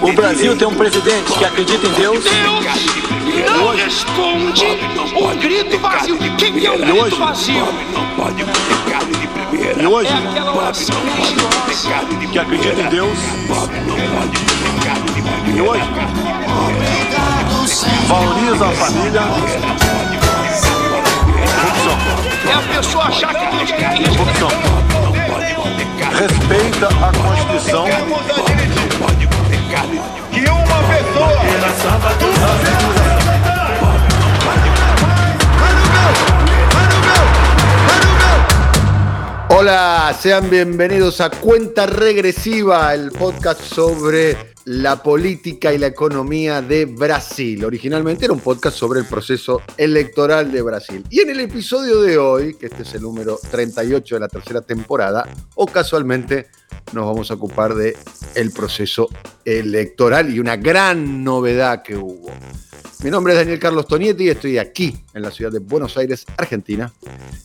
O Brasil tem um presidente que acredita em Deus. Não responde o grito vazio. Quem é o grito vazio? Não pode comer carne de primeira. E hoje, é aquela oração que acredita em Deus. Pobre não pode comer carne de primeira. E hoje, valoriza a família. É a pessoa achar que Deus quer isso. Corrupção. Respeita a Constituição. Que uma pessoa. Hola, sean bienvenidos a Cuenta Regresiva, el podcast sobre la política y la economía de Brasil. Originalmente era un podcast sobre el proceso electoral de Brasil. Y en el episodio de hoy, que este es el número 38 de la tercera temporada, o casualmente nos vamos a ocupar de el proceso electoral y una gran novedad que hubo. Mi nombre es Daniel Carlos Tonietti y estoy aquí en la ciudad de Buenos Aires, Argentina.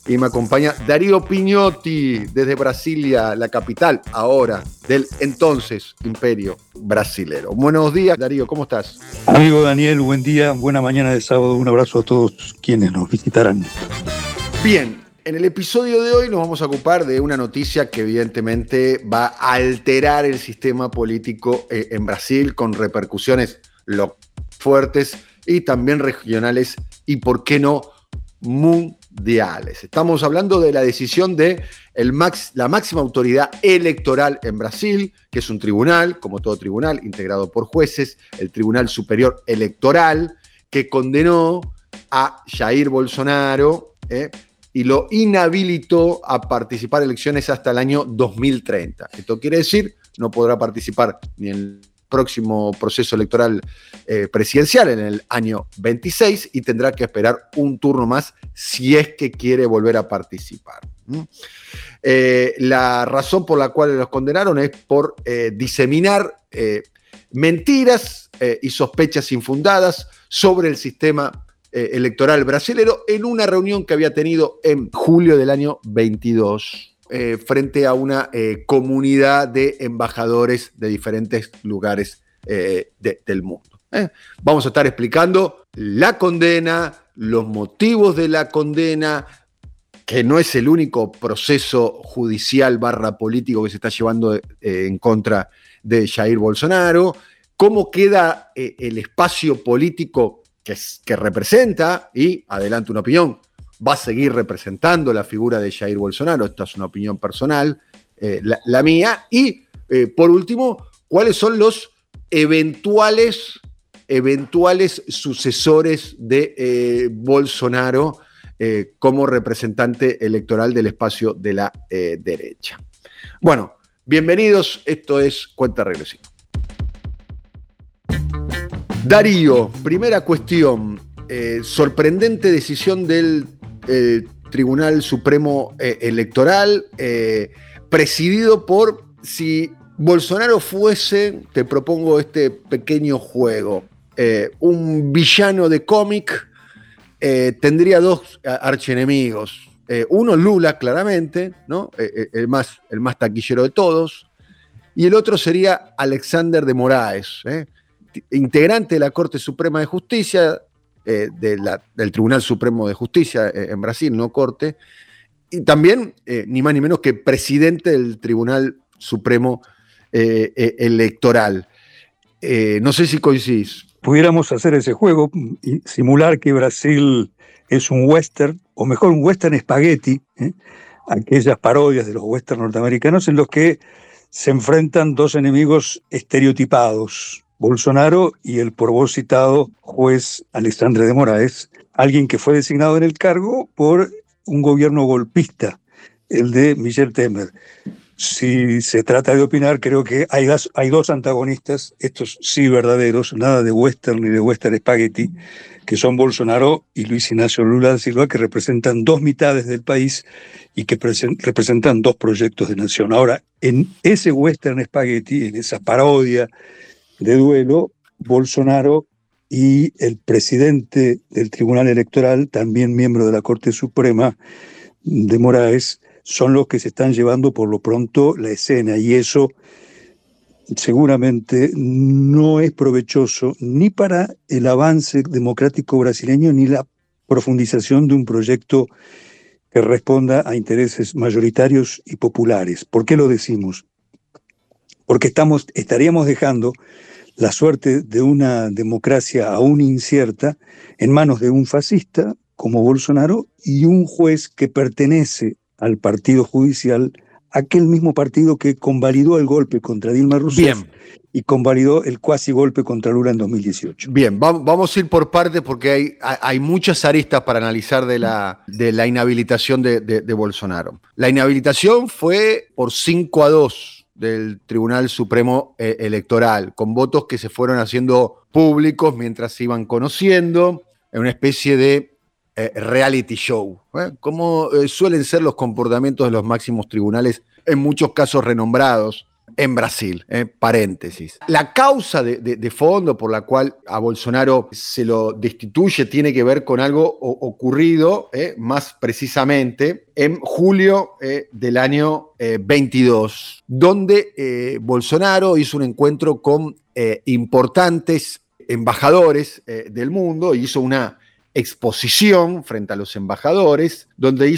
Y me acompaña Darío Piñotti desde Brasilia, la capital ahora del entonces imperio brasilero. Buenos días, Darío, ¿cómo estás? Amigo Daniel, buen día, buena mañana de sábado. Un abrazo a todos quienes nos visitarán. Bien, en el episodio de hoy nos vamos a ocupar de una noticia que evidentemente va a alterar el sistema político eh, en Brasil con repercusiones fuertes y también regionales y, por qué no, mundiales. Estamos hablando de la decisión de la máxima autoridad electoral en Brasil, que es un tribunal, como todo tribunal, integrado por jueces, el Tribunal Superior Electoral, que condenó a Jair Bolsonaro eh, y lo inhabilitó a participar en elecciones hasta el año 2030. Esto quiere decir, no podrá participar ni en el próximo proceso electoral eh, presidencial en el año 26 y tendrá que esperar un turno más si es que quiere volver a participar. Eh, la razón por la cual los condenaron es por eh, diseminar mentiras y sospechas infundadas sobre el sistema eh, electoral brasilero en una reunión que había tenido en julio del año 22 eh, frente a una eh, comunidad de embajadores de diferentes lugares de- del mundo. Vamos a estar explicando la condena, los motivos de la condena, que no es el único proceso judicial barra político que se está llevando en contra de Jair Bolsonaro, cómo queda el espacio político que, es- que representa, y adelanto una opinión, va a seguir representando la figura de Jair Bolsonaro, esta es una opinión personal, eh, la, mía, y eh, por último, cuáles son los eventuales, eventuales sucesores de eh, Bolsonaro como representante electoral del espacio de la derecha. Bueno, bienvenidos, esto es Cuenta Regresiva. Darío, primera cuestión, eh, sorprendente decisión del eh, Tribunal Supremo eh, Electoral, presidido por, si Bolsonaro fuese, te propongo este pequeño juego, un villano de cómic, tendría dos archienemigos. Uno, Lula, claramente, ¿no? El, más, el más taquillero de todos. Y el otro sería Alexander de Moraes. Integrante de la Corte Suprema de Justicia, eh, del Tribunal Supremo de Justicia eh, en Brasil, no Corte, y también, eh, ni más ni menos que presidente del Tribunal Supremo Electoral. No sé si coincidís. Pudiéramos hacer ese juego y simular que Brasil es un western, o mejor un western espagueti, aquellas parodias de los western norteamericanos en los que se enfrentan dos enemigos estereotipados, Bolsonaro y el por vos citado juez Alexandre de Moraes, alguien que fue designado en el cargo por un gobierno golpista, el de Michel Temer. si se trata de opinar, creo que hay hay dos antagonistas, estos sí verdaderos, nada de western ni de western spaghetti, que son Bolsonaro y Luis Ignacio Lula da Silva, que representan dos mitades del país y que representan dos proyectos de nación. Ahora, en ese western spaghetti, en esa parodia de duelo, Bolsonaro y el presidente del Tribunal Electoral, también miembro de la Corte Suprema de Moraes, son los que se están llevando por lo pronto la escena y eso seguramente no es provechoso ni para el avance democrático brasileño ni la profundización de un proyecto que responda a intereses mayoritarios y populares. ¿Por qué lo decimos? Porque estamos, estaríamos dejando la suerte de una democracia aún incierta en manos de un fascista como Bolsonaro y un juez que pertenece al partido judicial, aquel mismo partido que convalidó el golpe contra Dilma Rousseff y convalidó el cuasi golpe contra Lula en 2018. Bien, vamos a ir por partes porque hay, hay muchas aristas para analizar de la, de la inhabilitación de, Bolsonaro. La inhabilitación fue por 5 a 2 del Tribunal Supremo eh, Electoral, con votos que se fueron haciendo públicos mientras se iban conociendo, en una especie de eh, reality show, ¿eh? como suelen ser los comportamientos de los máximos tribunales, en muchos casos renombrados en Brasil. paréntesis. La causa de, fondo por la cual a Bolsonaro se lo destituye tiene que ver con algo ocurrido, más precisamente, en julio del año 22, donde Bolsonaro hizo un encuentro con importantes embajadores del mundo, hizo una exposición frente a los embajadores, donde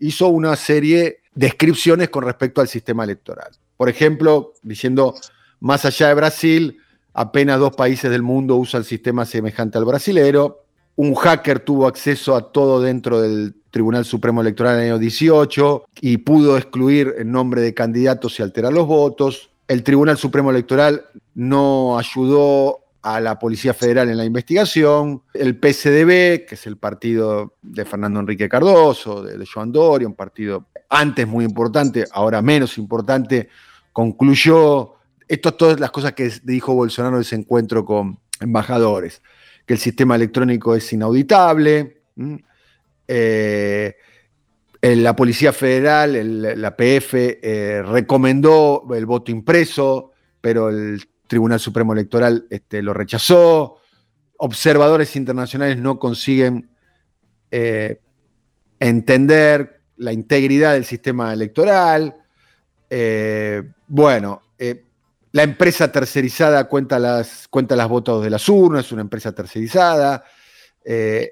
hizo una serie de descripciones con respecto al sistema electoral. Por ejemplo, diciendo, más allá de Brasil, apenas dos países del mundo usan sistema semejante al brasilero. Un hacker tuvo acceso a todo dentro del Tribunal Supremo Electoral en el año 18 y pudo excluir el nombre de candidatos y alterar los votos. El Tribunal Supremo Electoral no ayudó a la Policía Federal en la investigación, el PSDB, que es el partido de Fernando Enrique Cardoso, de, Joan Doria, un partido antes muy importante, ahora menos importante, concluyó, esto todas las cosas que dijo Bolsonaro en ese encuentro con embajadores, que el sistema electrónico es inauditable, eh, la Policía Federal, la PF, eh, recomendó el voto impreso, pero el Tribunal Supremo Electoral este, lo rechazó, observadores internacionales no consiguen eh, entender la integridad del sistema electoral. Eh, bueno, eh, la empresa tercerizada cuenta las, cuenta las votos de las urnas, es una empresa tercerizada.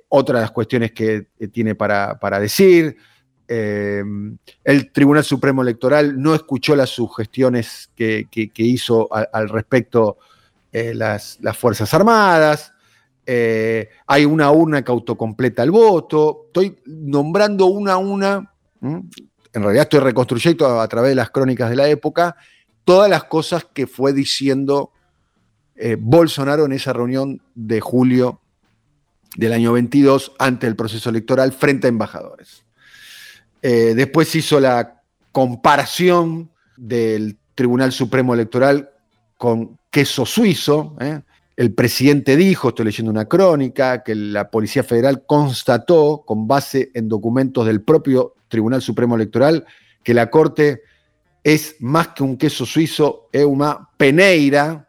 otra de las cuestiones que tiene para, para decir. El Tribunal Supremo Electoral no escuchó las sugestiones que, hizo al respecto eh, las, Fuerzas Armadas. Eh, hay una urna que autocompleta el voto. Estoy nombrando una a una. En realidad estoy reconstruyendo a, través de las crónicas de la época todas las cosas que fue diciendo eh, Bolsonaro en esa reunión de julio del año 22 ante el proceso electoral frente a embajadores. Eh, después hizo la comparación del Tribunal Supremo Electoral con queso suizo. ¿eh? El presidente dijo, estoy leyendo una crónica, que la Policía Federal constató, con base en documentos del propio Tribunal Supremo Electoral, que la Corte es más que un queso suizo, es una peneira,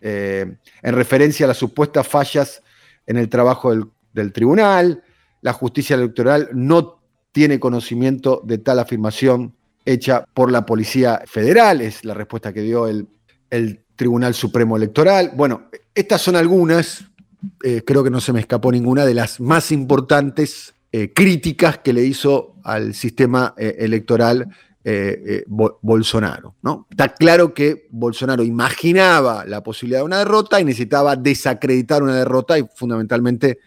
eh, en referencia a las supuestas fallas en el trabajo del, tribunal. La justicia electoral no tiene conocimiento de tal afirmación hecha por la Policía Federal, es la respuesta que dio el, Tribunal Supremo Electoral. Bueno, estas son algunas, eh, creo que no se me escapó ninguna, de las más importantes eh, críticas que le hizo al sistema eh, electoral Bolsonaro. ¿no? Está claro que Bolsonaro imaginaba la posibilidad de una derrota y necesitaba desacreditar una derrota y fundamentalmente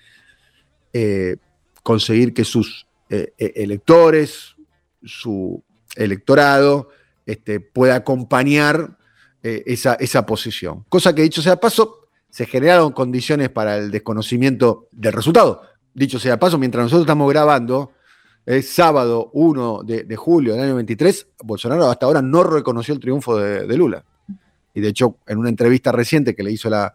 conseguir que sus eh, eh, electores, su electorado, este, pueda acompañar eh, esa, esa, posición. Cosa que, dicho sea paso, se generaron condiciones para el desconocimiento del resultado. Dicho sea paso, mientras nosotros estamos grabando, es sábado 1 de, julio del año 23, Bolsonaro hasta ahora no reconoció el triunfo de, Lula. Y de hecho, en una entrevista reciente que le hizo la,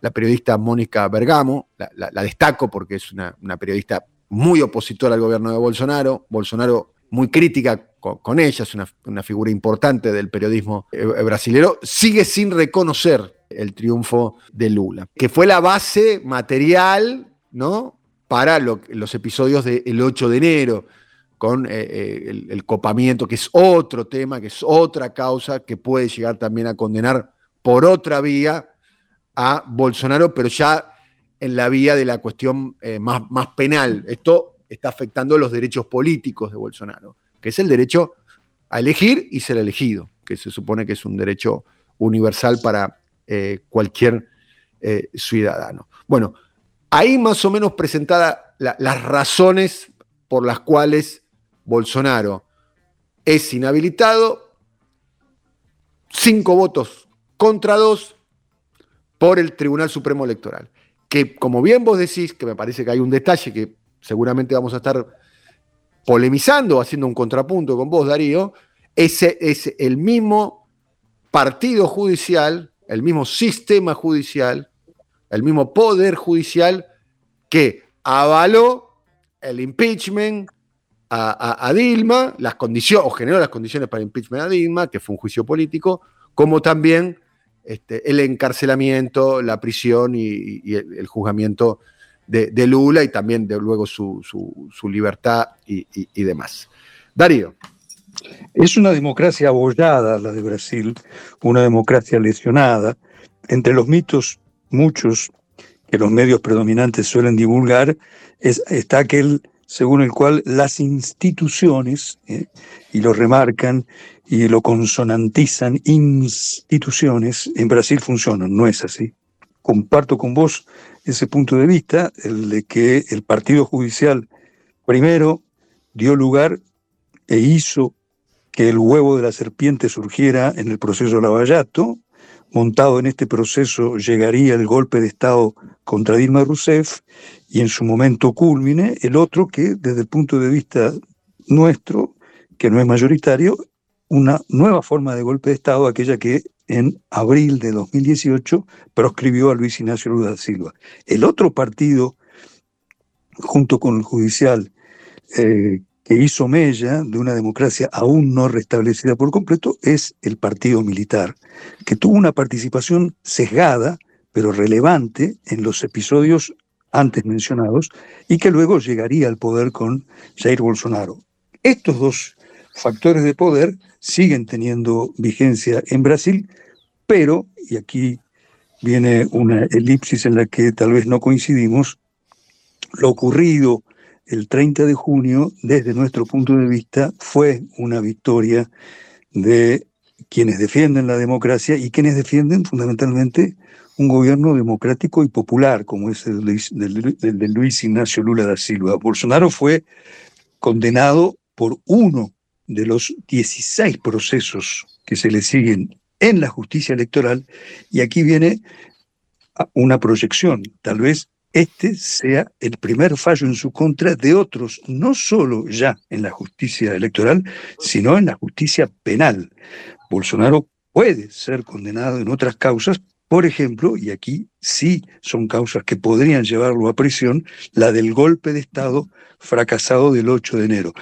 la periodista Mónica Bergamo, la, la- destaco porque es una, una periodista muy opositora al gobierno de Bolsonaro, Bolsonaro muy crítica con, con ella, es una, una figura importante del periodismo eh, brasilero, sigue sin reconocer el triunfo de Lula, que fue la base material, ¿no? Para lo- los episodios del 8 de enero, con eh, eh, el, copamiento, que es otro tema, que es otra causa que puede llegar también a condenar por otra vía a Bolsonaro, pero ya en la vía de la cuestión eh, más, más penal. Esto está afectando los derechos políticos de Bolsonaro, que es el derecho a elegir y ser elegido, que se supone que es un derecho universal para eh, cualquier ciudadano. Bueno, ahí más o menos presentada la- las razones por las cuales Bolsonaro es inhabilitado, cinco votos contra dos por el Tribunal Supremo Electoral. Que como bien vos decís, que me parece que hay un detalle que seguramente vamos a estar polemizando, haciendo un contrapunto con vos, Darío, ese es el mismo partido judicial, el mismo sistema judicial, el mismo poder judicial que avaló el impeachment a, Dilma, las condiciones, o generó las condiciones para el impeachment a Dilma, que fue un juicio político, como también este, el encarcelamiento, la prisión y, el, juzgamiento de, Lula y también de luego su, su- libertad y demás. Darío. Es una democracia abollada la de Brasil, una democracia lesionada. Entre los mitos, muchos que los medios predominantes suelen divulgar, es- está aquel según el cual las instituciones, ¿eh? y lo remarcan y lo consonantizan, instituciones, en Brasil funcionan, no es así. Comparto con vos ese punto de vista, el de que el Partido Judicial primero dio lugar e hizo que el huevo de la serpiente surgiera en el proceso Lavallato. Montado en este proceso llegaría el golpe de Estado contra Dilma Rousseff y en su momento culmine el otro que desde el punto de vista nuestro, que no es mayoritario, una nueva forma de golpe de Estado, aquella que en abril de 2018 proscribió a Luis Ignacio Lula da Silva. El otro partido, junto con el judicial, eh, que hizo mella de una democracia aún no restablecida por completo es el partido militar, que tuvo una participación sesgada, pero relevante en los episodios antes mencionados, y que luego llegaría al poder con Jair Bolsonaro. Estos dos factores de poder siguen teniendo vigencia en Brasil, pero, y aquí viene una elipsis en la que tal vez no coincidimos, lo ocurrido el 30 de junio, desde nuestro punto de vista, fue una victoria de quienes defienden la democracia y quienes defienden fundamentalmente un gobierno democrático y popular, como es el, de Luis Ignacio Lula da Silva. Bolsonaro fue condenado por uno de los 16 procesos que se le siguen en la justicia electoral y aquí viene una proyección. Tal vez este sea el primer fallo en su contra de otros, no solo ya en la justicia electoral, sino en la justicia penal. Bolsonaro puede ser condenado en otras causas, por ejemplo, y aquí sí son causas que podrían llevarlo a prisión, la del golpe de Estado fracasado del 8 de enero.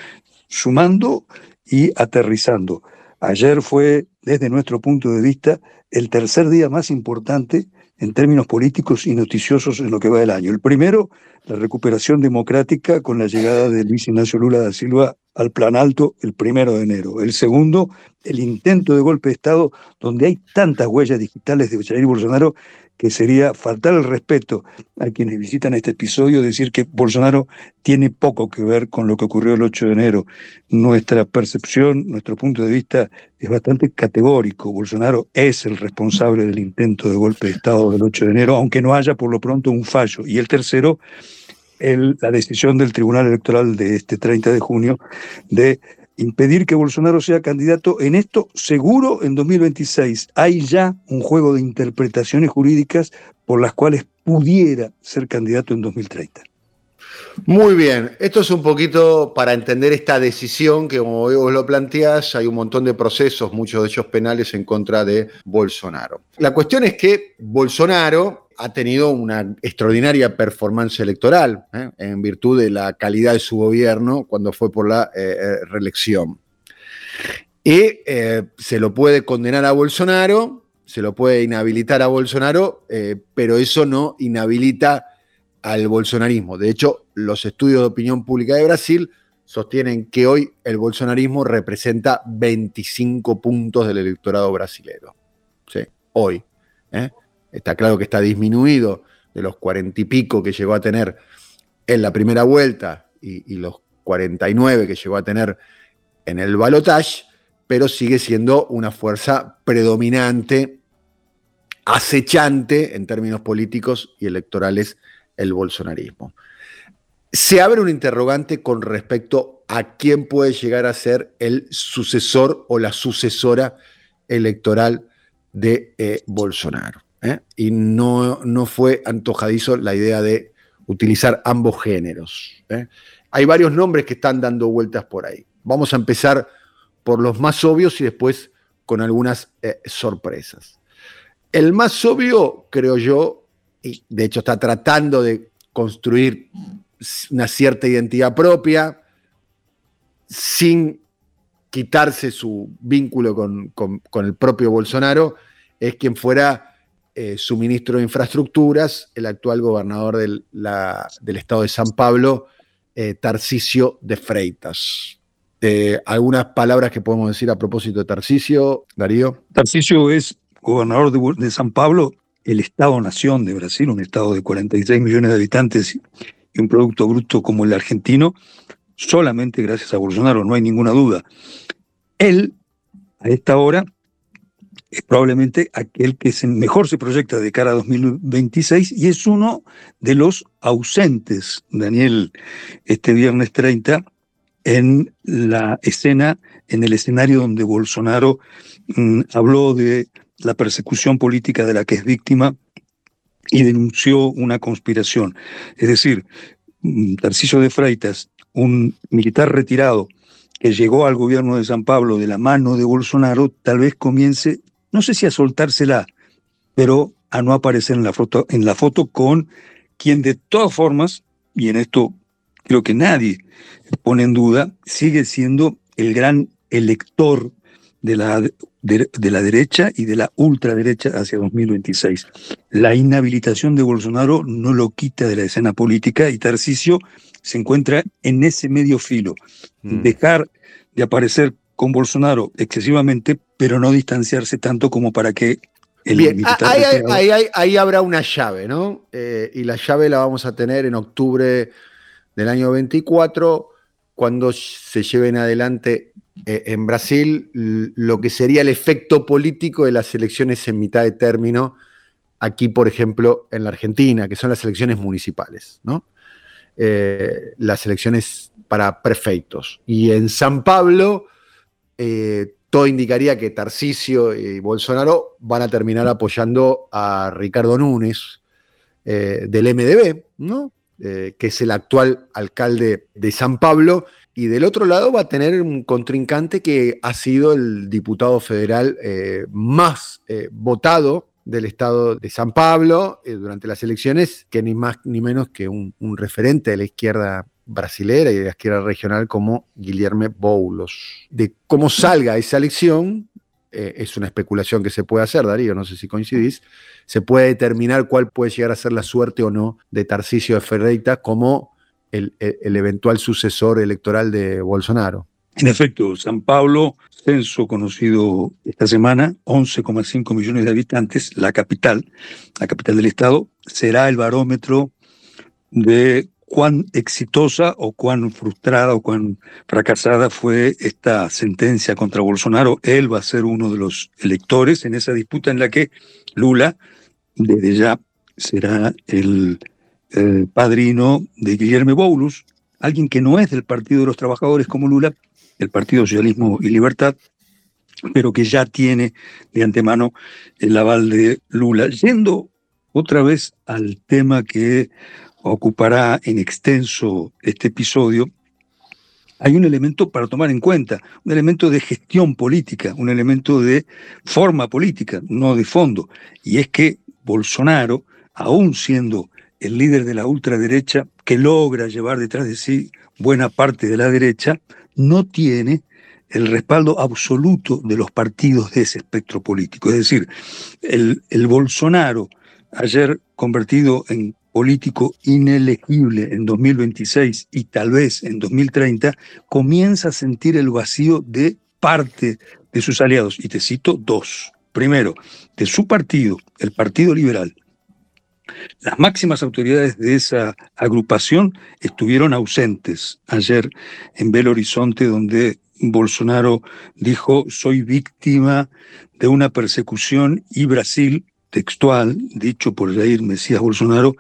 Sumando y aterrizando. Ayer fue, desde nuestro punto de vista, el tercer día más importante en términos políticos y noticiosos en lo que va del año. El primero, la recuperación democrática con la llegada de Luis Ignacio Lula da Silva al plan alto el primero de enero. El segundo, el intento de golpe de Estado, donde hay tantas huellas digitales de Jair Bolsonaro que sería faltar el respeto a quienes visitan este episodio, decir que Bolsonaro tiene poco que ver con lo que ocurrió el 8 de enero. Nuestra percepción, nuestro punto de vista es bastante categórico. Bolsonaro es el responsable del intento de golpe de Estado del 8 de enero, aunque no haya por lo pronto un fallo. Y el tercero, la decisión del Tribunal Electoral de este 30 de junio de impedir que Bolsonaro sea candidato en esto seguro en 2026. Hay ya un juego de interpretaciones jurídicas por las cuales pudiera ser candidato en 2030. Muy bien, esto es un poquito para entender esta decisión que como vos lo planteás, hay un montón de procesos, muchos de ellos penales en contra de Bolsonaro. La cuestión es que Bolsonaro ha tenido una extraordinaria performance electoral ¿eh? en virtud de la calidad de su gobierno cuando fue por la eh, eh, reelección. Y se lo puede condenar a Bolsonaro, se lo puede inhabilitar a Bolsonaro, pero eso no inhabilita al bolsonarismo. De hecho, los estudios de opinión pública de Brasil sostienen que hoy el bolsonarismo representa 25 puntos del electorado brasilero. ¿Sí? Hoy. Está claro que está disminuido de los 40 y pico que llegó a tener en la primera vuelta y, y los 49 que llegó a tener en el balotage, pero sigue siendo una fuerza predominante, acechante en términos políticos y electorales el bolsonarismo. Se abre un interrogante con respecto a quién puede llegar a ser el sucesor o la sucesora electoral de eh, Bolsonaro. ¿Eh? Y no, no, fue antojadizo la idea de utilizar ambos géneros. ¿eh? Hay varios nombres que están dando vueltas por ahí. Vamos a empezar por los más obvios y después con algunas sorpresas. El más obvio, creo yo, y de hecho está tratando de construir una cierta identidad propia sin quitarse su vínculo con, el propio Bolsonaro, es quien fuera eh, su ministro de Infraestructuras, el actual gobernador del, estado de San Pablo, eh, de Freitas. Eh, algunas palabras que podemos decir a propósito de Tarcisio, Darío. Tarcisio es gobernador de San Pablo el Estado-nación de Brasil, un Estado de 46 millones de habitantes y un Producto Bruto como el argentino, solamente gracias a Bolsonaro, no hay ninguna duda. Él, a esta hora, es probablemente aquel que mejor se proyecta de cara a 2026 y es uno de los ausentes, Daniel, este viernes 30, en la escena, en el escenario donde Bolsonaro mm, habló de la persecución política de la que es víctima y denunció una conspiración. Es decir, mm, Tarcisio de Freitas, un militar retirado que llegó al gobierno de San Pablo de la mano de Bolsonaro, tal vez comience, no sé si a soltársela, pero a no aparecer en la foto, en la foto con quien de todas formas, y en esto creo que nadie pone en duda, sigue siendo el gran elector de la de, la derecha y de la ultraderecha hacia 2026. La inhabilitación de Bolsonaro no lo quita de la escena política y Tarcisio se encuentra en ese medio filo. Mm. Dejar de aparecer con Bolsonaro excesivamente, pero no distanciarse tanto como para que el Bien, ahí, ahí, habrá una llave, ¿no? Eh, y la llave la vamos a tener en octubre del año 24, cuando se lleven adelante eh, en Brasil lo que sería el efecto político de las elecciones en mitad de término, aquí, por ejemplo, en la Argentina, que son las elecciones municipales, ¿no? Eh, las elecciones para prefeitos. Y en San Pablo, eh, todo indicaría que Tarcisio y Bolsonaro van a terminar apoyando a Ricardo Núñez del MDB, ¿no? que es el actual alcalde de San Pablo y del otro lado va a tener un contrincante que ha sido el diputado federal eh, más eh, votado del estado de San Pablo eh, durante las elecciones, que ni más ni menos que un, referente de la izquierda brasilera y de la izquierda regional como Guillermo Boulos. De cómo salga esa elección, es una especulación que se puede hacer, Darío, no sé si coincidís, se puede determinar cuál puede llegar a ser la suerte o no de Tarcisio de Ferreira como el, eventual sucesor electoral de Bolsonaro. En efecto, San Pablo, censo conocido esta semana, 11,5 millones de habitantes, la capital, la capital del estado, será el barómetro de cuán exitosa o cuán frustrada o cuán fracasada fue esta sentencia contra Bolsonaro. Él va a ser uno de los electores en esa disputa en la que Lula, desde ya, será el eh, padrino de Guillermo Boulos, alguien que no es del Partido de los Trabajadores como Lula, el Partido Socialismo y Libertad, pero que ya tiene de antemano el aval de Lula. Yendo otra vez al tema que ocupará en extenso este episodio, hay un elemento para tomar en cuenta, un elemento de gestión política, un elemento de forma política, no de fondo. Y es que Bolsonaro, aún siendo el líder de la ultraderecha, que logra llevar detrás de sí buena parte de la derecha, no tiene el respaldo absoluto de los partidos de ese espectro político. Es decir, el, el Bolsonaro, ayer convertido en político inelegible en 2026 y tal vez en 2030, comienza a sentir el vacío de parte de sus aliados. Y te cito dos. Primero, de su partido, el Partido Liberal. Las máximas autoridades de esa agrupación estuvieron ausentes ayer en Belo Horizonte, donde Bolsonaro dijo, soy víctima de una persecución y Brasil, textual, dicho por Jair Mesías Bolsonaro,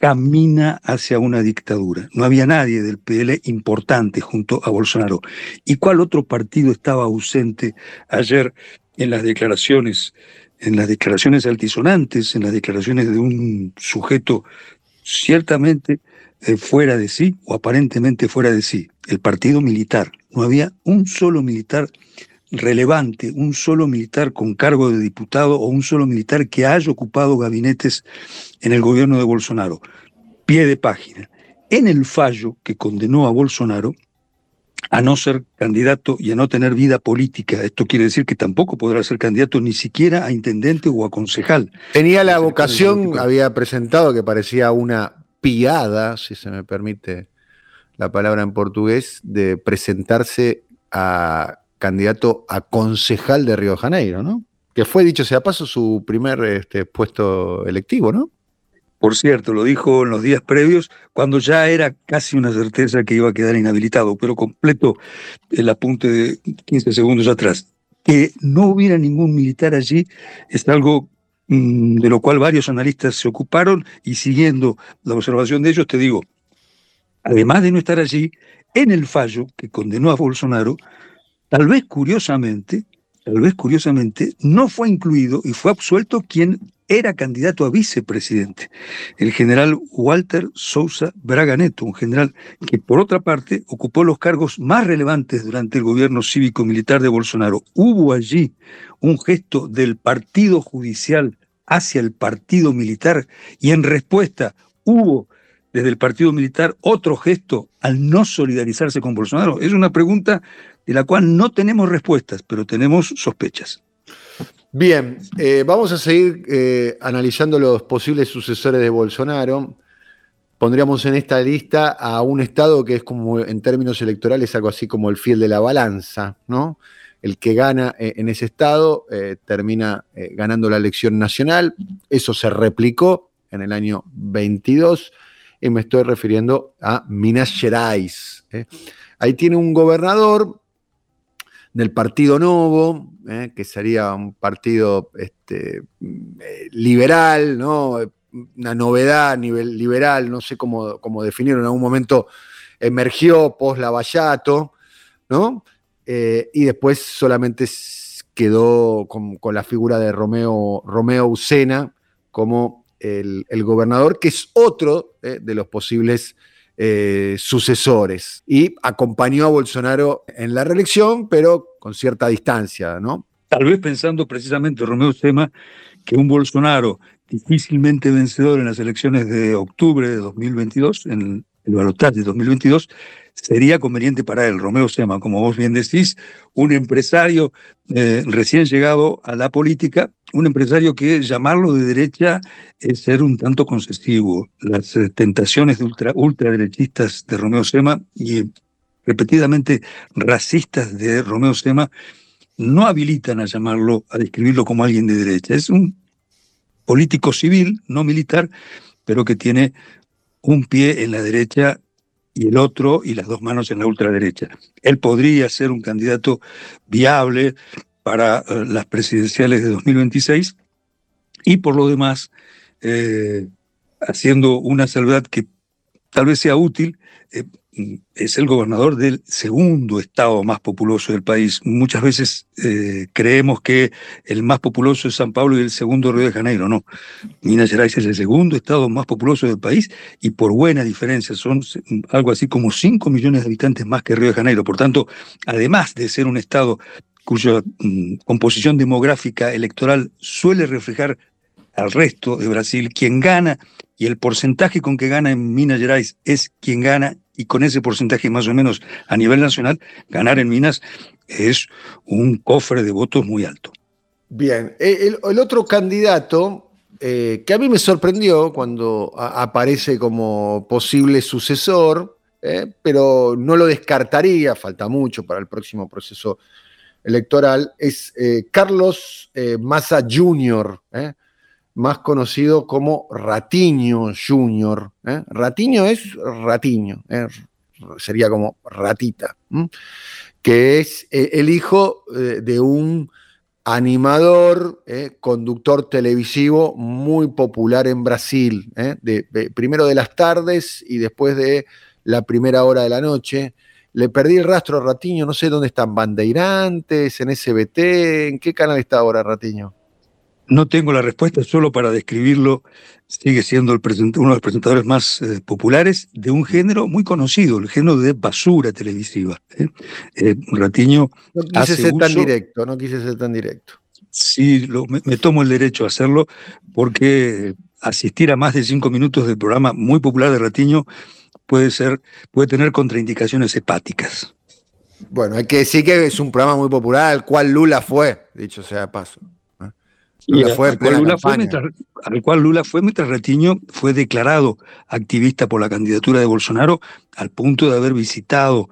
camina hacia una dictadura. No había nadie del PL importante junto a Bolsonaro. ¿Y cuál otro partido estaba ausente ayer en las declaraciones, en las declaraciones altisonantes, en las declaraciones de un sujeto ciertamente eh, fuera de sí o aparentemente fuera de sí? El partido militar. No había un solo militar relevante, un solo militar con cargo de diputado o un solo militar que haya ocupado gabinetes en el gobierno de Bolsonaro. Pie de página. En el fallo que condenó a Bolsonaro a no ser candidato y a no tener vida política. Esto quiere decir que tampoco podrá ser candidato ni siquiera a intendente o a concejal. Tenía la vocación, había presentado que parecía una piada, si se me permite la palabra en portugués, de presentarse a candidato a concejal de Río de Janeiro, ¿no? Que fue, dicho sea paso, su primer este, puesto electivo, ¿no? Por cierto, lo dijo en los días previos, cuando ya era casi una certeza que iba a quedar inhabilitado, pero completo el apunte de 15 segundos atrás. Que no hubiera ningún militar allí es algo mm, de lo cual varios analistas se ocuparon y siguiendo la observación de ellos, te digo, además de no estar allí, en el fallo que condenó a Bolsonaro, Tal vez curiosamente, tal vez curiosamente, no fue incluido y fue absuelto quien era candidato a vicepresidente, el general Walter Sousa Braga Neto, un general que por otra parte ocupó los cargos más relevantes durante el gobierno cívico-militar de Bolsonaro. Hubo allí un gesto del partido judicial hacia el partido militar y en respuesta hubo desde el partido militar otro gesto al no solidarizarse con Bolsonaro? Es una pregunta de la cual no tenemos respuestas, pero tenemos sospechas. Bien, eh, vamos a seguir eh, analizando los posibles sucesores de Bolsonaro. Pondríamos en esta lista a un estado que es como en términos electorales algo así como el fiel de la balanza, ¿no? El que gana eh, en ese estado termina ganando la elección nacional. Eso se replicó en el año 22 y me estoy refiriendo a Minas Gerais. Ahí tiene un gobernador del Partido Novo, eh, que sería un partido este, eh, liberal, ¿no? una novedad a nivel liberal, no sé cómo, cómo en algún momento emergió post-Lavallato, ¿no? Eh, y después solamente quedó con, la figura de Romeo, Romeo Ucena como el, el gobernador, que es otro de los posibles eh, sucesores y acompañó a Bolsonaro en la reelección, pero con cierta distancia, ¿no? Tal vez pensando precisamente, Romeo Sema, que un Bolsonaro difícilmente vencedor en las elecciones de octubre de 2022, en el balotaje de 2022, sería conveniente para él, Romeo Sema, como vos bien decís, un empresario eh, recién llegado a la política, un empresario que llamarlo de derecha es ser un tanto concesivo. Las eh, tentaciones de ultra, ultraderechistas de Romeo Sema y repetidamente racistas de Romeo Sema no habilitan a llamarlo, a describirlo como alguien de derecha. Es un político civil, no militar, pero que tiene un pie en la derecha y el otro y las dos manos en la ultraderecha. Él podría ser un candidato viable para eh, las presidenciales de 2026 y por lo demás, eh, haciendo una salvedad que tal vez sea útil, eh, es el gobernador del segundo estado más populoso del país. Muchas veces creemos que el más populoso es San Pablo y el segundo Río de Janeiro. No, Minas Gerais es el segundo estado más populoso del país y por buena diferencia. Son algo así como 5 millones de habitantes más que Río de Janeiro. Por tanto, además de ser un estado cuya mm, composición demográfica electoral suele reflejar al resto de Brasil, quien gana y el porcentaje con que gana en Minas Gerais es quien gana y con ese porcentaje más o menos a nivel nacional, ganar en Minas es un cofre de votos muy alto. Bien, el, otro candidato eh, que a mí me sorprendió cuando aparece como posible sucesor, eh, pero no lo descartaría, falta mucho para el próximo proceso electoral, es eh, Carlos Massa Jr., más conocido como Ratiño Jr. ¿eh? Ratiño es Ratiño, ¿eh? sería como ratita, que es eh, el hijo de un animador, conductor televisivo muy popular en Brasil, de, primero de las tardes y después de la primera hora de la noche. Le perdí el rastro a Ratiño, no sé dónde están, Bandeirantes, en SBT, ¿en qué canal está ahora Ratiño? No tengo la respuesta, solo para describirlo, sigue siendo el uno de los presentadores más eh, populares de un género muy conocido, el género de basura televisiva. ¿eh? Eh, Ratiño. No quise ser tan directo, no quise ser tan directo. Sí, me, tomo el derecho a hacerlo porque asistir a más de cinco minutos del programa muy popular de Ratiño puede ser, puede tener contraindicaciones hepáticas. Bueno, hay que decir que es un programa muy popular al cual Lula fue, dicho sea de paso al, cual Lula fue mientras Ratiño fue declarado activista por la candidatura de Bolsonaro al punto de haber visitado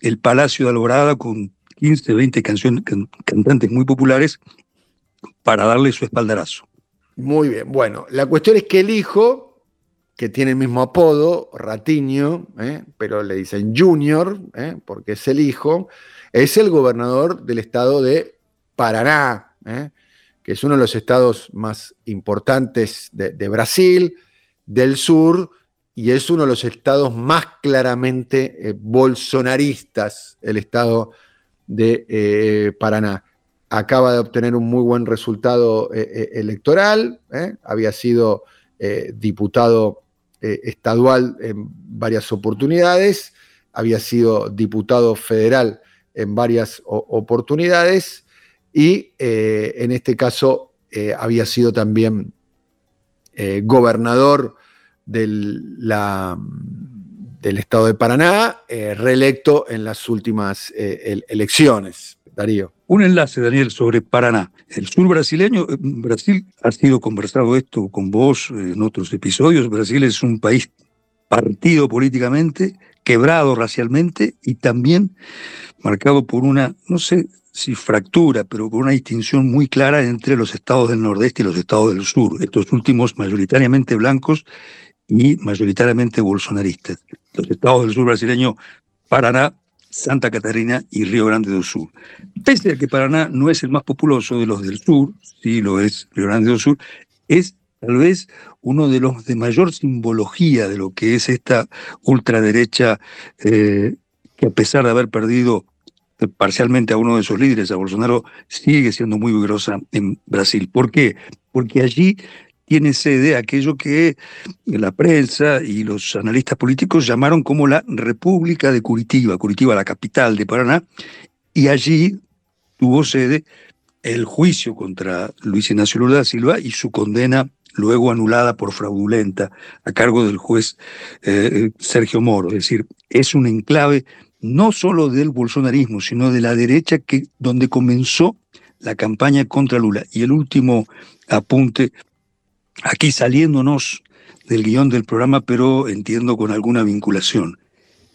el Palacio de Alborada con 15, 20 canciones, cantantes muy populares para darle su espaldarazo. Muy bien, bueno, la cuestión es que el hijo, que tiene el mismo apodo, Ratiño, ¿eh? pero le dicen Junior, ¿eh? porque es el hijo, es el gobernador del estado de Paraná. ¿eh? que es uno de los estados más importantes de, Brasil, del sur, y es uno de los estados más claramente bolsonaristas, el estado de Paraná. Acaba de obtener un muy buen resultado electoral, había sido diputado estadual en varias oportunidades, había sido diputado federal en varias oportunidades y eh, en este caso eh, había sido también eh, gobernador del, del, estado de Paraná, reelecto en las últimas elecciones. Darío. Un enlace, Daniel, sobre Paraná. El sur brasileño, Brasil ha sido conversado esto con vos en otros episodios. Brasil es un país partido políticamente, quebrado racialmente y también marcado por una, no sé, si fractura, pero con una distinción muy clara entre los estados del nordeste y los estados del sur, estos últimos mayoritariamente blancos y mayoritariamente bolsonaristas. Los estados del sur brasileño, Paraná, Santa Catarina y Río Grande do Sur. Pese a que Paraná no es el más populoso de los del sur, sí lo es Río Grande do Sur, es tal vez uno de los de mayor simbología de lo que es esta ultraderecha eh, que a pesar de haber perdido parcialmente a uno de sus líderes, a Bolsonaro, sigue siendo muy vigorosa en Brasil. ¿Por qué? Porque allí tiene sede aquello que la prensa y los analistas políticos llamaron como la República de Curitiba, Curitiba la capital de Paraná, y allí tuvo sede el juicio contra Luis Ignacio Lula da Silva y su condena luego anulada por fraudulenta a cargo del juez eh, Sergio Moro. Es decir, es un enclave no solo del bolsonarismo, sino de la derecha que, donde comenzó la campaña contra Lula. Y el último apunte, aquí saliéndonos del guion del programa, pero entiendo con alguna vinculación.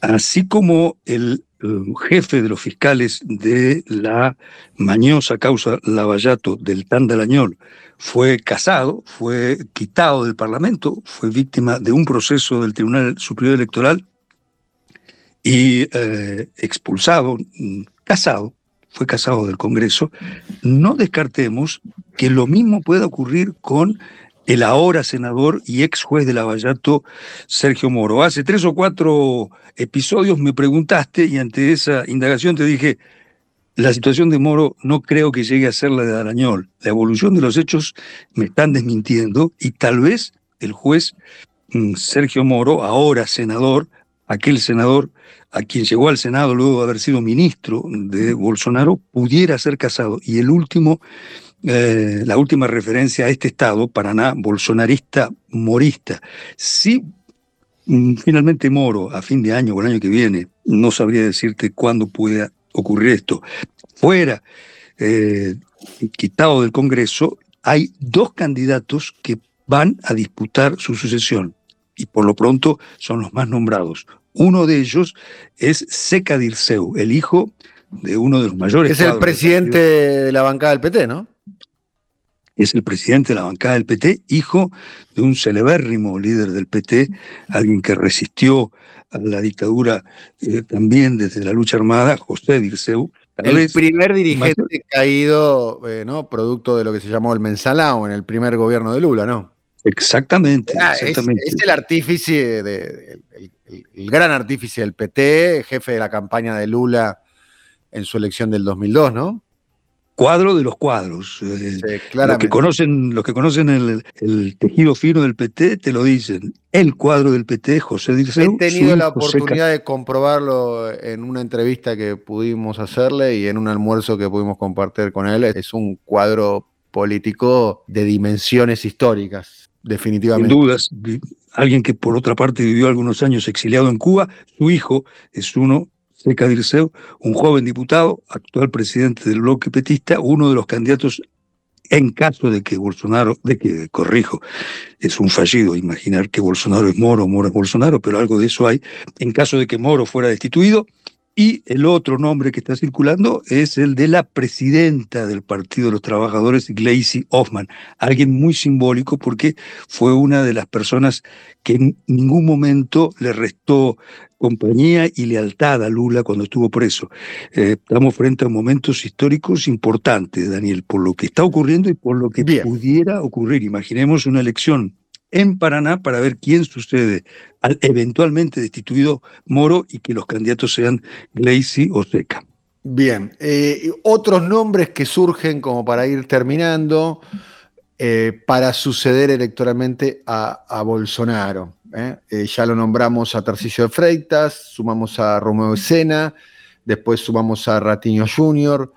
Así como el eh, jefe de los fiscales de la mañosa causa Lavallato del Tandalañol fue casado, fue quitado del Parlamento, fue víctima de un proceso del Tribunal Superior Electoral y eh, expulsado, casado, fue casado del Congreso, no descartemos que lo mismo pueda ocurrir con el ahora senador y ex juez de Lavallato, Sergio Moro. Hace tres o cuatro episodios me preguntaste y ante esa indagación te dije, la situación de Moro no creo que llegue a ser la de Arañol. La evolución de los hechos me están desmintiendo y tal vez el juez mm, Sergio Moro, ahora senador, aquel senador a quien llegó al Senado luego de haber sido ministro de Bolsonaro, pudiera ser casado. Y el último eh, la última referencia a este Estado, Paraná, bolsonarista, morista. Si mm, finalmente Moro, a fin de año o el año que viene, no sabría decirte cuándo pueda ocurrir esto, fuera eh, quitado del Congreso, hay dos candidatos que van a disputar su sucesión y por lo pronto son los más nombrados. Uno de ellos es Seca Dirceu, el hijo de uno de los mayores. Es el presidente de la bancada del PT, ¿no? Es el presidente de la bancada del PT, hijo de un celebérrimo líder del PT, alguien que resistió a la dictadura eh, también desde la lucha armada, José Dirceu. El primer dirigente caído, eh, ¿no? Producto de lo que se llamó el mensalao en el primer gobierno de Lula, ¿no? Exactamente. Ah, exactamente. Es, el artífice, de, el, gran artífice del PT, jefe de la campaña de Lula en su elección del 2002, ¿no? Cuadro de los cuadros. Eh, los que conocen, los que conocen el, tejido fino del PT te lo dicen. El cuadro del PT, José Dirceu. He tenido la oportunidad de comprobarlo en una entrevista que pudimos hacerle y en un almuerzo que pudimos compartir con él. Es un cuadro político de dimensiones históricas, definitivamente. Sin dudas. Alguien que por otra parte vivió algunos años exiliado en Cuba, su hijo es uno Seca Dirceu, un joven diputado, actual presidente del bloque petista, uno de los candidatos en caso de que Bolsonaro, de que, corrijo, es un fallido imaginar que Bolsonaro es Moro, Moro es Bolsonaro, pero algo de eso hay, en caso de que Moro fuera destituido, y el otro nombre que está circulando es el de la presidenta del Partido de los Trabajadores, Gleisi Hoffman, alguien muy simbólico porque fue una de las personas que en ningún momento le restó compañía y lealtad a Lula cuando estuvo preso. Eh, estamos frente a momentos históricos importantes, Daniel, por lo que está ocurriendo y por lo que pudiera ocurrir. Imaginemos una elección en Paraná para ver quién sucede al eventualmente destituido Moro y que los candidatos sean Gleisi o Seca. Bien, eh, otros nombres que surgen como para ir terminando eh, para suceder electoralmente a, Bolsonaro. ¿eh? ya lo nombramos a Tarcisio de Freitas, sumamos a Romeo Escena, después sumamos a Ratiño Jr.,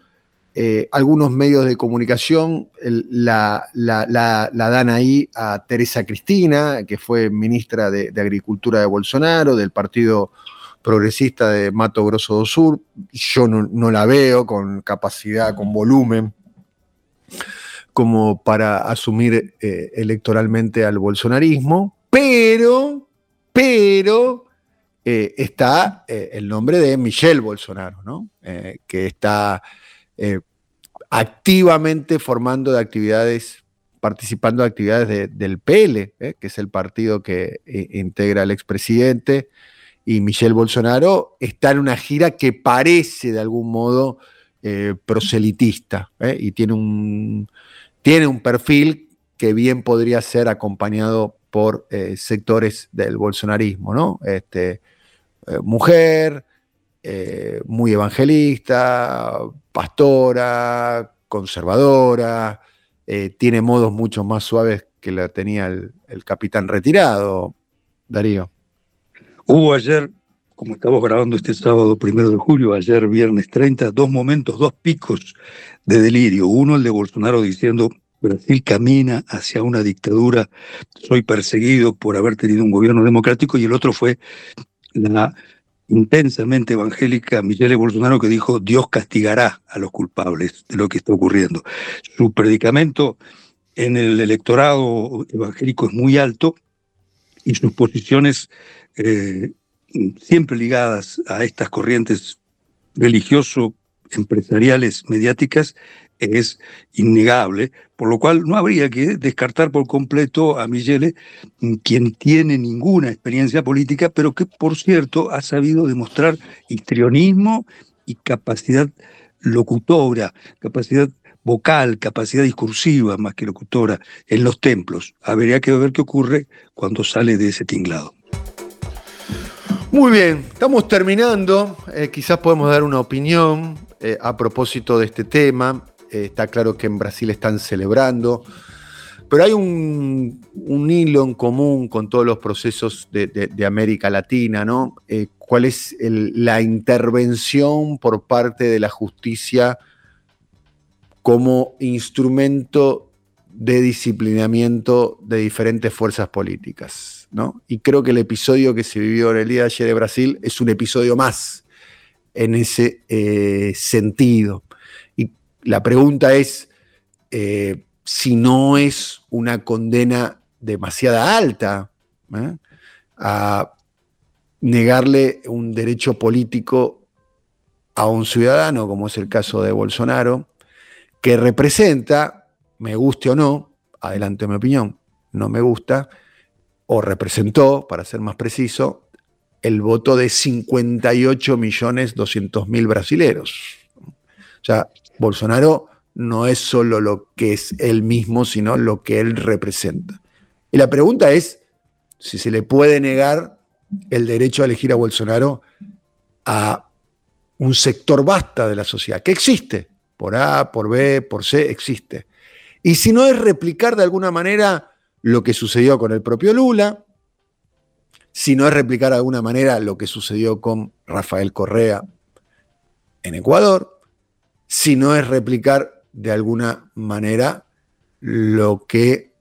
eh, algunos medios de comunicación la, dan ahí a Teresa Cristina, que fue ministra de, Agricultura de Bolsonaro, del Partido Progresista de Mato Grosso do Sur. Yo no, la veo con capacidad, con volumen, como para asumir eh, electoralmente al bolsonarismo, pero, pero eh, está el nombre de Michelle Bolsonaro, ¿no? que está activamente formando de actividades, participando de actividades del PL, ¿eh? que es el partido que eh, integra al expresidente, y Michelle Bolsonaro está en una gira que parece de algún modo eh, proselitista y tiene un, tiene un perfil que bien podría ser acompañado por sectores del bolsonarismo, ¿no? Este, mujer, muy evangelista, pastora, conservadora, eh, tiene modos mucho más suaves que la tenía el, capitán retirado, Darío. Hubo ayer, como estamos grabando este sábado primero de julio, ayer viernes 30, dos momentos, dos picos de delirio. Uno el de Bolsonaro diciendo Brasil camina hacia una dictadura, soy perseguido por haber tenido un gobierno democrático, y el otro fue la intensamente evangélica Michelle Bolsonaro que dijo Dios castigará a los culpables de lo que está ocurriendo. Su predicamento en el electorado evangélico es muy alto y sus posiciones eh, siempre ligadas a estas corrientes religioso empresariales mediáticas es innegable, por lo cual no habría que descartar por completo a Michele, quien tiene ninguna experiencia política, pero que, por cierto, ha sabido demostrar histrionismo y capacidad locutora, capacidad vocal, capacidad discursiva más que locutora en los templos. Habría que ver qué ocurre cuando sale de ese tinglado. Muy bien, estamos terminando. Eh, quizás podemos dar una opinión eh, a propósito de este tema. Eh, está claro que en Brasil están celebrando, pero hay un, hilo en común con todos los procesos de, América Latina, ¿no? ¿Cuál es la intervención por parte de la justicia como instrumento de disciplinamiento de diferentes fuerzas políticas? ¿No? Y creo que el episodio que se vivió en el día de ayer de Brasil es un episodio más en ese eh, sentido. Y la pregunta es eh, si no es una condena demasiada alta ¿eh? a negarle un derecho político a un ciudadano, como es el caso de Bolsonaro, que representa, me guste o no, adelante mi opinión, no me gusta, o representó, para ser más preciso, el voto de 58 millones 200 mil brasileros. O sea, Bolsonaro no es solo lo que es él mismo, sino lo que él representa. Y la pregunta es si se le puede negar el derecho a elegir a Bolsonaro a un sector vasta de la sociedad, que existe, por A, por B, por C, existe. Y si no es replicar de alguna manera lo que sucedió con el propio Lula, si no es replicar de alguna manera lo que sucedió con Rafael Correa en Ecuador, si no es replicar de alguna manera lo que,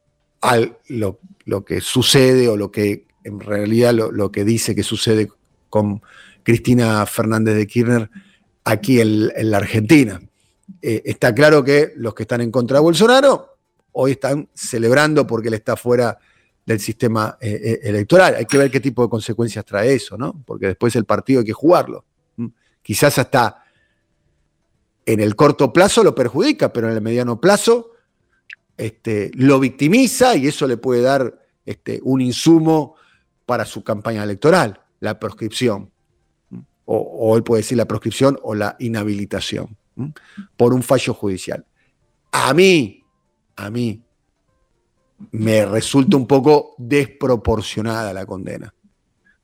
al- lo, lo que sucede o lo que en realidad lo, lo que dice que sucede con Cristina Fernández de Kirchner aquí en, en la Argentina. Eh, está claro que los que están en contra de Bolsonaro hoy están celebrando porque él está fuera del sistema eh, eh, electoral. Hay que ver qué tipo de consecuencias trae eso, ¿no? Porque después el partido hay que jugarlo. ¿m? Quizás hasta en el corto plazo lo perjudica, pero en el mediano plazo este, lo victimiza y eso le puede dar este, un insumo para su campaña electoral, la proscripción. ¿m? O, o él puede decir la proscripción o la inhabilitación ¿m? por un fallo judicial. A mí, a mí, me resulta un poco desproporcionada la condena.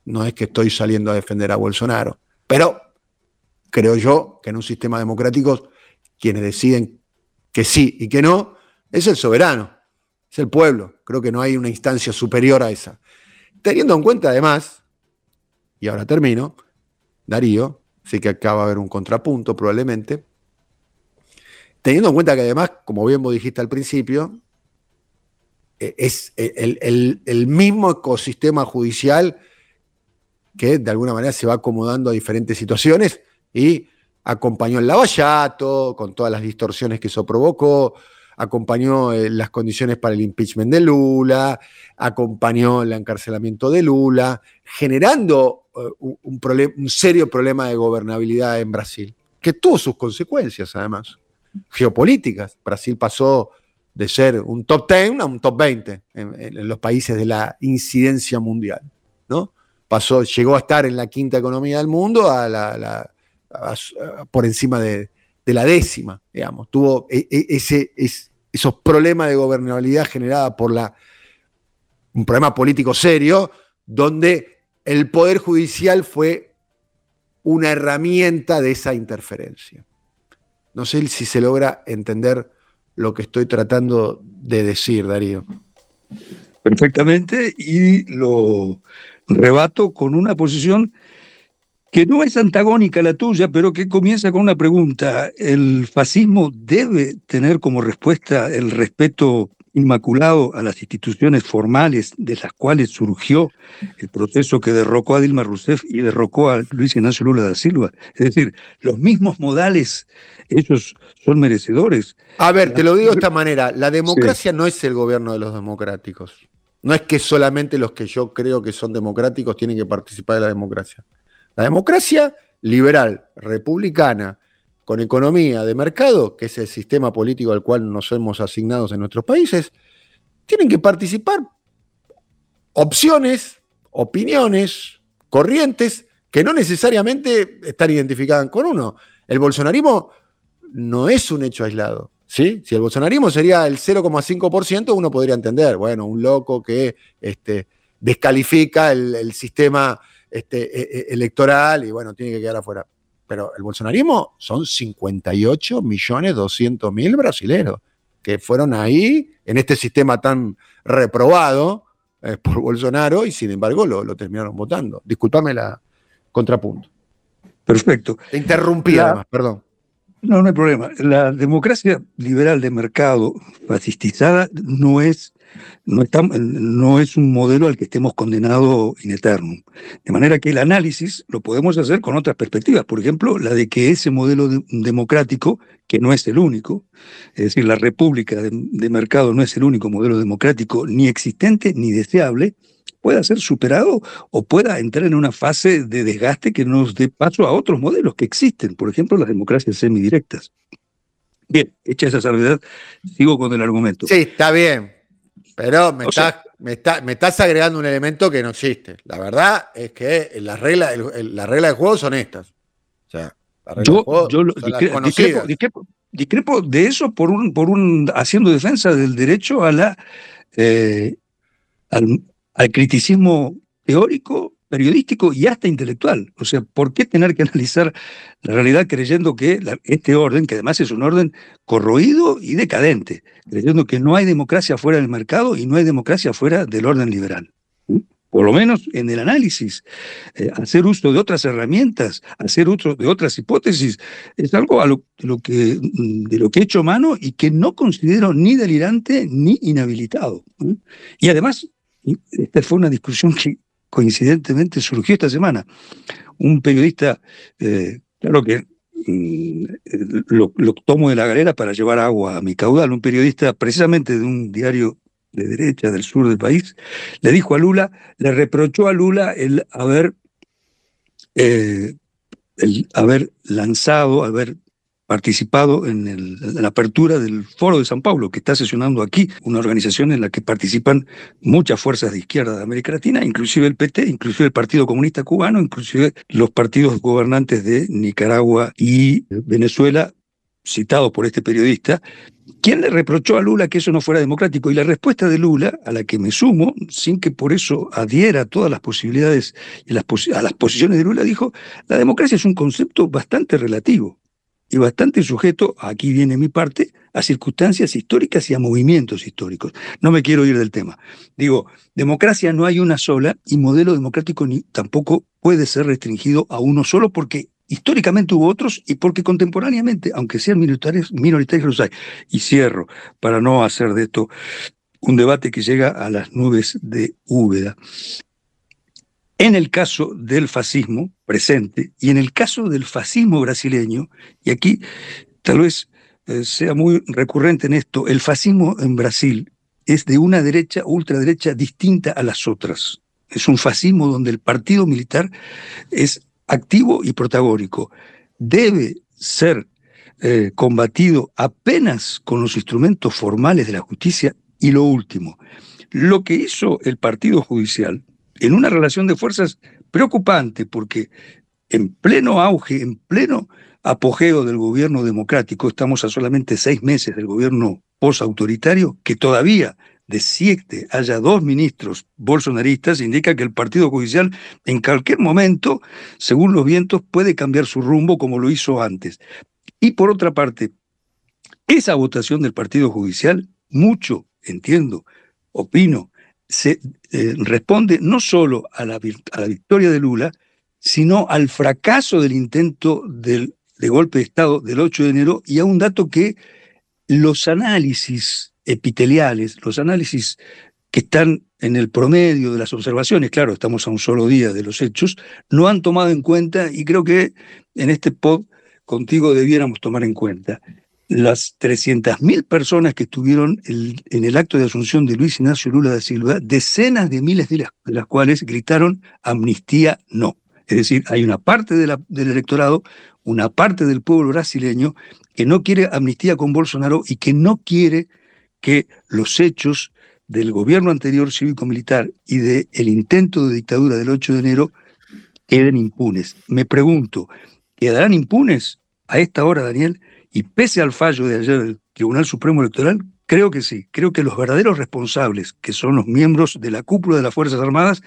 No es que estoy saliendo a defender a Bolsonaro, pero creo yo que en un sistema democrático quienes deciden que sí y que no es el soberano, es el pueblo. Creo que no hay una instancia superior a esa. Teniendo en cuenta además, y ahora termino, Darío, sé que acá va a haber un contrapunto probablemente, teniendo en cuenta que además, como bien vos dijiste al principio, eh, es el, el- mismo ecosistema judicial que de alguna manera se va acomodando a diferentes situaciones y acompañó el lavallato, con todas las distorsiones que eso provocó, acompañó eh, las condiciones para el impeachment de Lula, acompañó el encarcelamiento de Lula, generando eh, un serio problema de gobernabilidad en Brasil, que tuvo sus consecuencias además, geopolíticas. Brasil pasó de ser un top 10 a un top 20 en, los países de la incidencia mundial, ¿no? Pasó, llegó a estar en la quinta economía del mundo a la, por encima de, la décima, digamos. Tuvo e- e- ese, es- esos problemas de gobernabilidad generada por la, un problema político serio, donde el Poder Judicial fue una herramienta de esa interferencia. No sé si se logra entender lo que estoy tratando de decir, Darío. perfectamente y lo rebato con una posición que no es antagónica a la tuya, pero que comienza con una pregunta. ¿El fascismo debe tener como respuesta el respeto inmaculado a las instituciones formales de las cuales surgió el proceso que derrocó a Dilma Rousseff y derrocó a Luis Ignacio Lula da Silva? Es decir, los mismos modales, ellos son merecedores. A ver, te lo digo de esta manera, la democracia no es el gobierno de los democráticos. No es que solamente los que yo creo que son democráticos tienen que participar de la democracia. La democracia liberal, republicana, con economía de mercado, que es el sistema político al cual nos hemos asignados en nuestros países, tienen que participar opciones, opiniones, corrientes, que no necesariamente están identificadas con uno. El bolsonarismo no es un hecho aislado. ¿Sí? Si el bolsonarismo sería el 0,5%, uno podría entender, bueno, un loco que este, descalifica el, el sistema este, e- e- electoral y bueno, tiene que quedar afuera. Pero el bolsonarismo son 58 millones 200 mil brasileros que fueron ahí en este sistema tan reprobado eh, por Bolsonaro y sin embargo lo, lo terminaron votando. Disculpame la contrapunto. Perfecto. Te interrumpí La- además, perdón. No, no hay problema. La democracia liberal de mercado fascistizada no es, no, no es un modelo al que estemos condenados in eternum. De manera que el análisis lo podemos hacer con otras perspectivas. Por ejemplo, la de que ese modelo de- democrático, que no es el único, es decir, la república de, de mercado no es el único modelo democrático ni existente ni deseable, pueda ser superado o pueda entrar en una fase de desgaste que nos dé paso a otros modelos que existen, por ejemplo, las democracias semidirectas. Bien, hecha esa salvedad, sigo con el argumento. Sí, está bien. Pero me, sea- estás, me, está- me estás agregando un elemento que no existe. La verdad es que las reglas las reglas de juego son estas. O sea, de Yo, juego yo lo- son las discre- conocidas. discrepo, discrepo- discrepo de eso por un, por un haciendo defensa del derecho a la eh, al, al criticismo teórico, periodístico y hasta intelectual. O sea, ¿por qué tener que analizar la realidad creyendo que este orden, que además es un orden corroído y decadente, creyendo que no hay democracia fuera del mercado y no hay democracia fuera del orden liberal? ¿Mm? Por lo menos en el análisis, eh, hacer uso de otras herramientas, hacer uso de otras hipótesis, es algo a lo, de, lo que, mm, de lo que he hecho mano y que no considero ni delirante ni inhabilitado. ¿eh? Y además, esta fue una discusión que coincidentemente surgió esta semana. Un periodista, eh, claro que mm, lo, tomo de la galera para llevar agua a mi caudal, un periodista precisamente de un diario de derecha del sur del país, le dijo a Lula, le reprochó a Lula el haber, eh, el haber lanzado, haber participado en, la apertura del Foro de San Paulo, que está sesionando aquí, una organización en la que participan muchas fuerzas de izquierda de América Latina, inclusive el PT, inclusive el Partido Comunista Cubano, inclusive los partidos gobernantes de Nicaragua y Venezuela, citados por este periodista, ¿Quién le reprochó a Lula que eso no fuera democrático? Y la respuesta de Lula, a la que me sumo, sin que por eso adhiera a todas las posibilidades y a las posiciones de Lula, dijo, la democracia es un concepto bastante relativo y bastante sujeto, aquí viene mi parte, a circunstancias históricas y a movimientos históricos. No me quiero ir del tema. Digo, democracia no hay una sola y modelo democrático ni tampoco puede ser restringido a uno solo porque históricamente hubo otros y porque contemporáneamente, aunque sean minoritarios, minoritarios los hay. Y cierro, para no hacer de esto un debate que llega a las nubes de Úbeda. En el caso del fascismo presente y en el caso del fascismo brasileño, y aquí tal vez eh, sea muy recurrente en esto, el fascismo en Brasil es de una derecha, ultraderecha distinta a las otras. Es un fascismo donde el partido militar es activo y protagónico. Debe ser eh, combatido apenas con los instrumentos formales de la justicia y lo último, lo que hizo el Partido Judicial en una relación de fuerzas preocupante porque en pleno auge, en pleno apogeo del gobierno democrático, estamos a solamente seis meses del gobierno posautoritario, que todavía de siete haya dos ministros bolsonaristas, indica que el Partido Judicial en cualquier momento, según los vientos, puede cambiar su rumbo como lo hizo antes. Y por otra parte, esa votación del Partido Judicial, mucho, entiendo, opino, se eh, responde no solo a la, victoria de Lula, sino al fracaso del intento de golpe de Estado del 8 de enero y a un dato que los análisis epiteliales, los análisis que están en el promedio de las observaciones, claro, estamos a un solo día de los hechos, no han tomado en cuenta, y creo que en este pod contigo debiéramos tomar en cuenta, las 300.000 personas que estuvieron en el acto de asunción de Luis Ignacio Lula da Silva, decenas de miles de las, de cuales gritaron amnistía no. Es decir, hay una parte de del electorado, una parte del pueblo brasileño que no quiere amnistía con Bolsonaro y que no quiere que los hechos del gobierno anterior cívico-militar y del intento de dictadura del 8 de enero queden impunes. Me pregunto, ¿quedarán impunes a esta hora, Daniel? Y pese al fallo de ayer del Tribunal Supremo Electoral, creo que sí, creo que los verdaderos responsables, que son los miembros de la cúpula de las Fuerzas Armadas,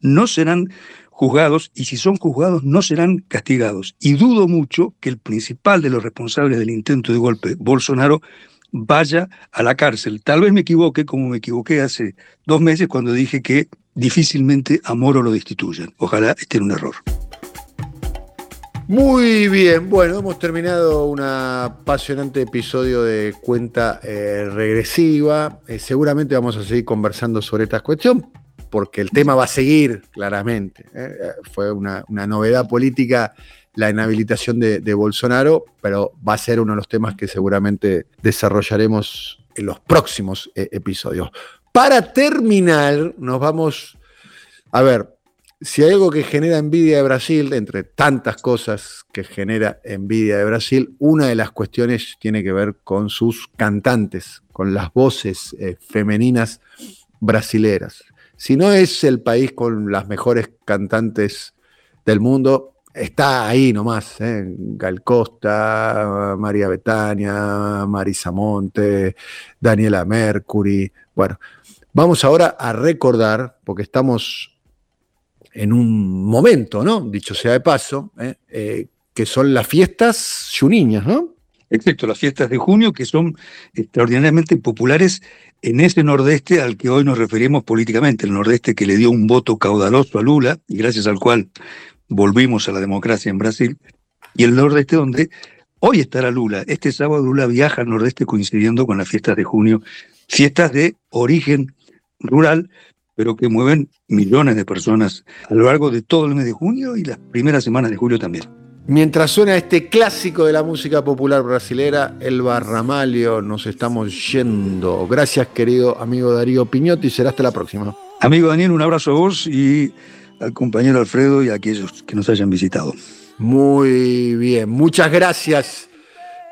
no serán juzgados y si son juzgados no serán castigados. Y dudo mucho que el principal de los responsables del intento de golpe, Bolsonaro, vaya a la cárcel. Tal vez me equivoque, como me equivoqué hace dos meses cuando dije que difícilmente a Moro lo destituyan. Ojalá esté en un error. Muy bien, bueno, hemos terminado un apasionante episodio de cuenta eh, regresiva. Eh, seguramente vamos a seguir conversando sobre esta cuestión, porque el tema va a seguir claramente. ¿eh? Fue una, novedad política la inhabilitación de, Bolsonaro, pero va a ser uno de los temas que seguramente desarrollaremos en los próximos episodios. Para terminar, nos vamos a ver, si hay algo que genera envidia de Brasil, entre tantas cosas que genera envidia de Brasil, una de las cuestiones tiene que ver con sus cantantes, con las voces eh, femeninas brasileras. Si no es el país con las mejores cantantes del mundo, está ahí nomás, ¿eh? Gal Costa, María Betania, Marisa Monte, Daniela Mercury. Bueno, vamos ahora a recordar, porque estamos en un momento, ¿no? Dicho sea de paso, ¿eh? Eh, que son las fiestas juniñas, ¿no? Exacto, las fiestas de junio que son extraordinariamente populares en ese nordeste al que hoy nos referimos políticamente, el nordeste que le dio un voto caudaloso a Lula y gracias al cual volvimos a la democracia en Brasil, y el nordeste donde hoy estará Lula. Este sábado Lula viaja al nordeste coincidiendo con las fiestas de junio, fiestas de origen rural, pero que mueven millones de personas a lo largo de todo el mes de junio y las primeras semanas de julio también. Mientras suena este clásico de la música popular brasilera, el Barramalio, nos estamos yendo. Gracias, querido amigo Darío Piñotti, será hasta la próxima. Amigo Daniel, un abrazo a vos y al compañero Alfredo y a aquellos que nos hayan visitado. Muy bien, muchas gracias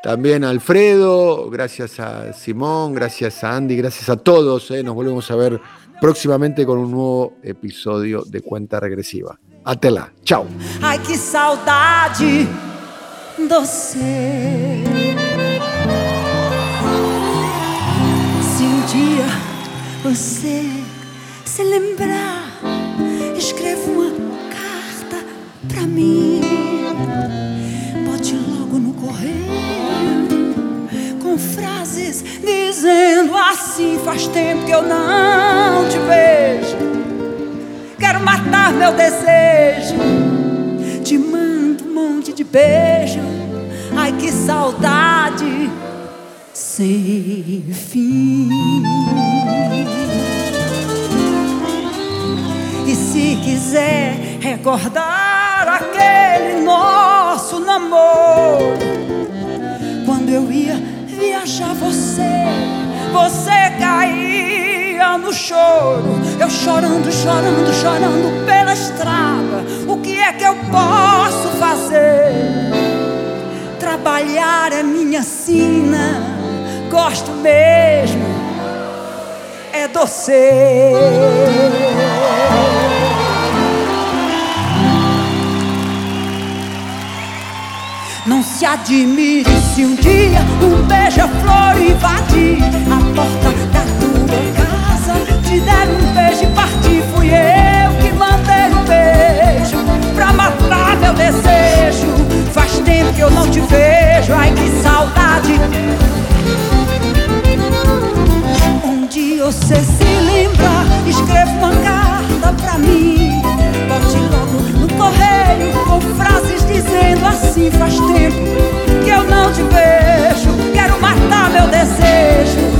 también a Alfredo, gracias a Simón, gracias a Andy, gracias a todos. ¿eh? Nos volvemos a ver próximamente con un nuevo episodio de Cuenta Regresiva. Até lá. Tchau. Ai, que saudade você. Se um dia você se lembrar, escreva uma carta pra mim. Assim: faz tempo que eu não te vejo. Quero matar meu desejo. Te mando um monte de beijo. Ai, que saudade sem fim. E se quiser recordar aquele nosso namoro, quando eu ia viajar você, você caía no choro, eu chorando, chorando, chorando pela estrada. O que é que eu posso fazer? Trabalhar é minha sina, gosto mesmo é doce. Não se admire se um dia um beija-flor invadir a porta da tua casa. Te der um beijo e partir, fui eu que mandei um beijo pra matar meu desejo. Faz tempo que eu não te vejo, ai que saudade. Um dia você se lembra, escreva uma carta pra mim. Bote logo no correio com frases dizendo assim: faz tempo que eu não te vejo. Quero matar meu desejo.